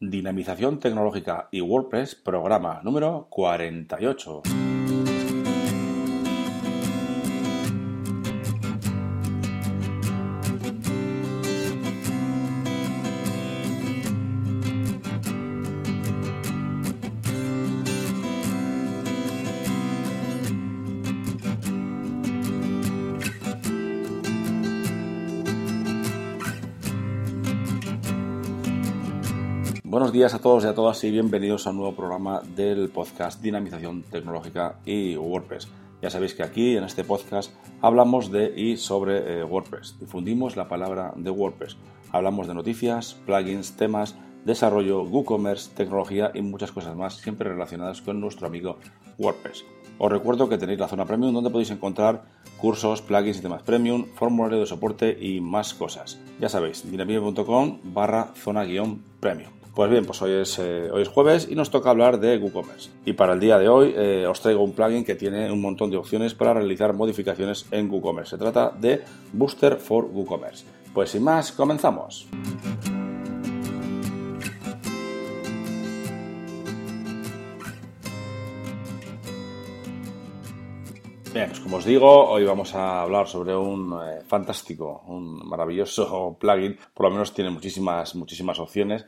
Dinamización tecnológica y WordPress, programa número 48. Buenos días a todos y a todas y bienvenidos a un nuevo programa del podcast Dinamización Tecnológica y WordPress. Ya sabéis que aquí en este podcast hablamos de y sobre eh, WordPress. Difundimos la palabra de WordPress. Hablamos de noticias, plugins, temas, desarrollo, WooCommerce, tecnología y muchas cosas más, siempre relacionadas con nuestro amigo WordPress. Os recuerdo que tenéis la zona premium donde podéis encontrar cursos, plugins y temas premium, formulario de soporte y más cosas. Ya sabéis, dinamite.com barra zona guion premium. Pues bien, pues hoy es, eh, hoy es jueves y nos toca hablar de WooCommerce. Y para el día de hoy eh, os traigo un plugin que tiene un montón de opciones para realizar modificaciones en WooCommerce. Se trata de Booster for WooCommerce. Pues sin más, comenzamos. Bien, pues como os digo, hoy vamos a hablar sobre un eh, fantástico, un maravilloso plugin. Por lo menos tiene muchísimas, muchísimas opciones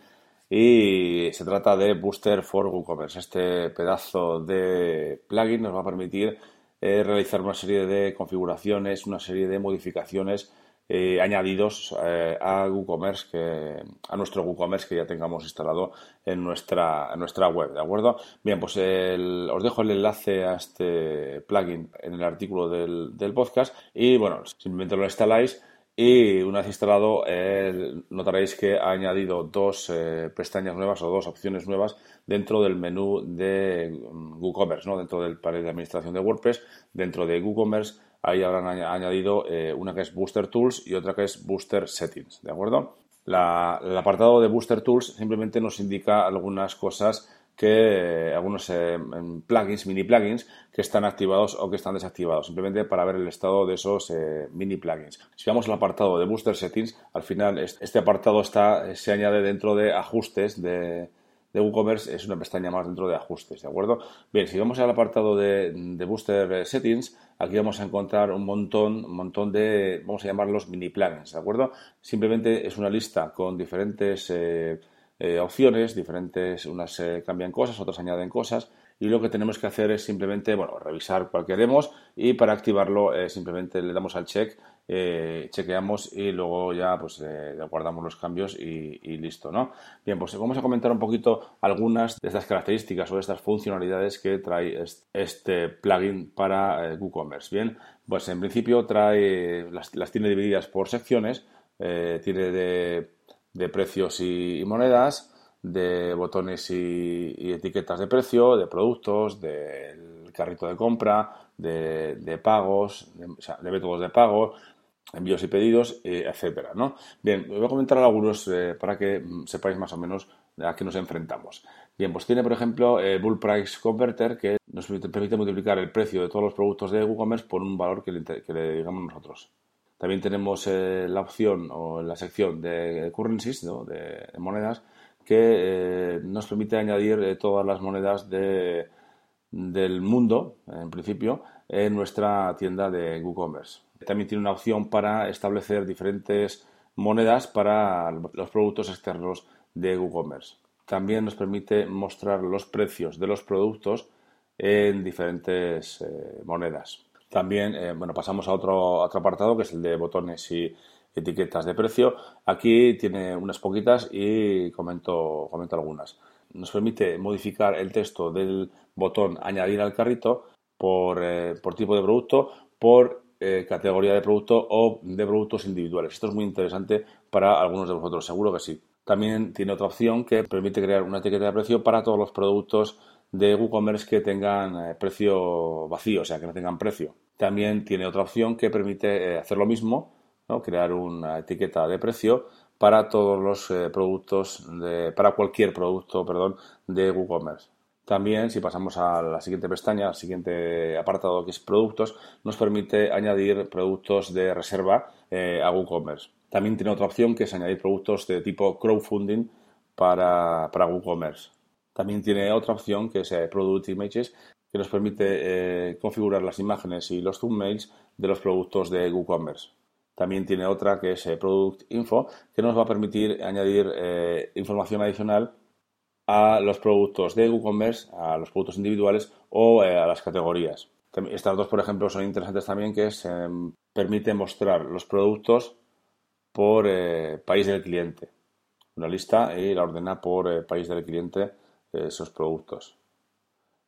y se trata de Booster for WooCommerce. Este pedazo de plugin nos va a permitir eh, realizar una serie de configuraciones, una serie de modificaciones eh, añadidos eh, a WooCommerce, que, a nuestro WooCommerce que ya tengamos instalado en nuestra, nuestra web, ¿de acuerdo? Bien, pues os dejo el enlace a este plugin en el artículo del, del podcast y bueno, simplemente lo instaláis y una vez instalado, eh, notaréis que ha añadido dos eh, pestañas nuevas o dos opciones nuevas dentro del menú de mm, WooCommerce, ¿no? dentro del panel de administración de WordPress, dentro de WooCommerce. Ahí habrán añadido eh, una que es Booster Tools y otra que es Booster Settings, ¿de acuerdo? el apartado de Booster Tools simplemente nos indica algunas cosas que algunos eh, plugins, mini plugins, que están activados o que están desactivados, simplemente para ver el estado de esos eh, mini plugins. Si vamos al apartado de Booster Settings, al final este apartado está, se añade dentro de ajustes de, WooCommerce, es una pestaña más dentro de ajustes, ¿de acuerdo? Bien, si vamos al apartado de, Booster Settings, aquí vamos a encontrar un montón, un montón de, vamos a llamarlos mini plugins, ¿de acuerdo? Simplemente es una lista con diferentes... Eh, eh, opciones, diferentes, unas eh, cambian cosas, otras añaden cosas y lo que tenemos que hacer es simplemente, bueno, revisar cuál queremos y para activarlo eh, simplemente le damos al check, chequeamos y luego ya pues guardamos los cambios y, listo, ¿no? Bien, pues vamos a comentar un poquito algunas de estas características o de estas funcionalidades que trae este plugin para WooCommerce. Bien, pues en principio trae, las, las tiene divididas por secciones, tiene de de precios y, monedas, de botones y, etiquetas de precio, de productos, del carrito de compra, de, pagos, de, métodos de pago, envíos y pedidos, eh, etcétera, ¿no? Bien, voy a comentar algunos eh, para que mm, sepáis más o menos a qué nos enfrentamos. Bien, pues tiene, por ejemplo, el Bull Price Converter, que nos permite multiplicar el precio de todos los productos de WooCommerce por un valor que le digamos nosotros. También tenemos eh, la opción o la sección de currencies, de, monedas, que eh, nos permite añadir eh, todas las monedas de, del mundo, en principio, en nuestra tienda de WooCommerce. También tiene una opción para establecer diferentes monedas para los productos externos de WooCommerce. También nos permite mostrar los precios de los productos en diferentes monedas. También, eh, bueno, pasamos a otro, otro apartado que es el de botones y etiquetas de precio. Aquí tiene unas poquitas y comento, comento algunas. Nos permite modificar el texto del botón añadir al carrito por, eh, tipo de producto, por eh, categoría de producto o de productos individuales. Esto es muy interesante para algunos de vosotros, seguro que sí. También tiene otra opción que permite crear una etiqueta de precio para todos los productos de WooCommerce que tengan eh, precio vacío, o sea, que no tengan precio. También tiene otra opción que permite eh, hacer lo mismo, crear una etiqueta de precio para todos los eh, productos, de, para cualquier producto, perdón, de WooCommerce. También, si pasamos a la siguiente pestaña, al siguiente apartado que es productos, nos permite añadir productos de reserva a WooCommerce. También tiene otra opción que es añadir productos de tipo crowdfunding para, para WooCommerce. También tiene otra opción que es eh, Product Images, que nos permite eh, configurar las imágenes y los thumbnails de los productos de WooCommerce. También tiene otra que es eh, Product Info, que nos va a permitir añadir información adicional a los productos de WooCommerce, a los productos individuales o a las categorías. Estas dos, por ejemplo, son interesantes también, que es, permite mostrar los productos por país del cliente. Una lista y la ordena por país del cliente esos productos.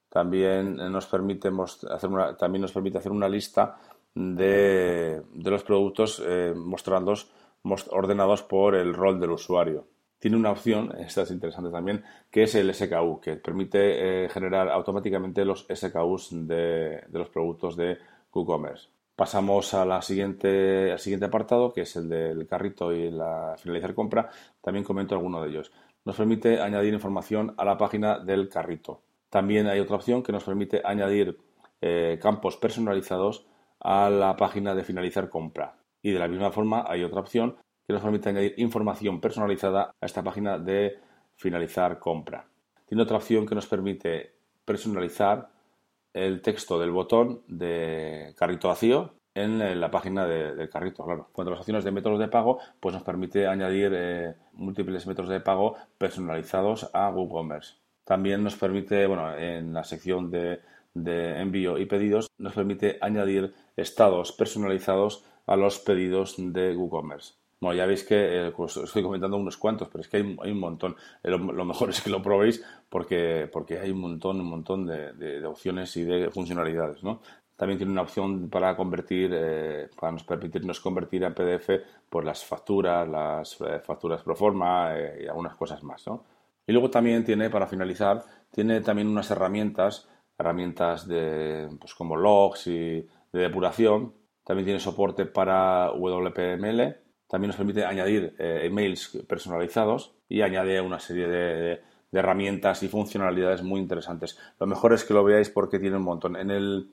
También nos permite hacer una, también nos permite hacer una lista de, los productos eh, ordenados por el rol del usuario. Tiene una opción, esta es interesante también, que es el SKU, que permite eh, generar automáticamente los SKUs de, los productos de WooCommerce. Pasamos a siguiente, al siguiente apartado, que es el del carrito y la finalizar compra. También comento alguno de ellos nos permite añadir información a la página del carrito. También hay otra opción que nos permite añadir eh, campos personalizados a la página de finalizar compra. Y de la misma forma hay otra opción que nos permite añadir información personalizada a esta página de finalizar compra. Tiene otra opción que nos permite personalizar el texto del botón de carrito vacío en la página del carrito, claro. Cuando las opciones de métodos de pago, pues nos permite añadir eh, múltiples métodos de pago personalizados a WooCommerce. También nos permite, bueno, en la sección de, envío y pedidos, nos permite añadir estados personalizados a los pedidos de WooCommerce. Bueno, ya veis que eh, pues estoy comentando unos cuantos, pero es que hay, un montón. Eh, lo, mejor es que lo probéis porque, porque hay un montón, un montón de, de opciones y de funcionalidades, ¿no? También tiene una opción para convertir, eh, para nos permitirnos convertir en PDF pues las facturas, las eh, facturas pro forma eh, y algunas cosas más. ¿no? Y luego también tiene, para finalizar, tiene también unas herramientas, herramientas de, pues como logs y de depuración. También tiene soporte para WPML. También nos permite añadir emails personalizados y añade una serie de, de herramientas y funcionalidades muy interesantes. Lo mejor es que lo veáis porque tiene un montón. En el,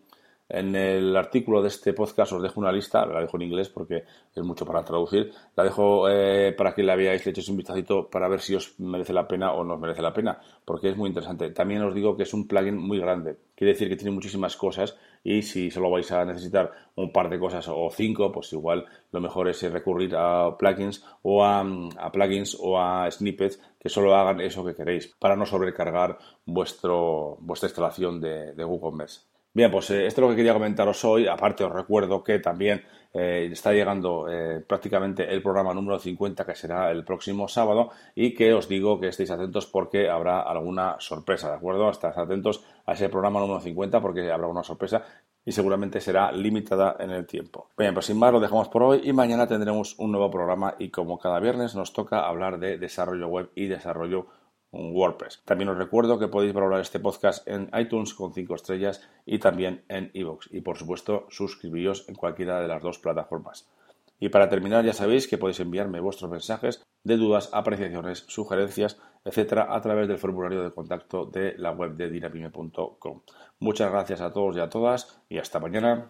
en el artículo de este podcast os dejo una lista, la dejo en inglés porque es mucho para traducir. La dejo eh, para que la veáis, le echéis un vistacito para ver si os merece la pena o no os merece la pena, porque es muy interesante. También os digo que es un plugin muy grande, quiere decir que tiene muchísimas cosas y si solo vais a necesitar un par de cosas o cinco, pues igual lo mejor es recurrir a plugins o a, plugins o a snippets que solo hagan eso que queréis para no sobrecargar vuestro, vuestra instalación de, de WooCommerce. Bien, pues eh, esto es lo que quería comentaros hoy. Aparte, os recuerdo que también eh, está llegando eh, prácticamente el programa número 50, que será el próximo sábado, y que os digo que estéis atentos porque habrá alguna sorpresa, ¿de acuerdo? Estáis atentos a ese programa número 50 porque habrá una sorpresa y seguramente será limitada en el tiempo. Bien, pues sin más lo dejamos por hoy y mañana tendremos un nuevo programa y como cada viernes nos toca hablar de desarrollo web y desarrollo WordPress. También os recuerdo que podéis valorar este podcast en iTunes con 5 estrellas y también en iVoox. Y por supuesto, suscribiros en cualquiera de las dos plataformas. Y para terminar, ya sabéis que podéis enviarme vuestros mensajes de dudas, apreciaciones, sugerencias, etcétera, a través del formulario de contacto de la web de dinapime.com. Muchas gracias a todos y a todas y hasta mañana.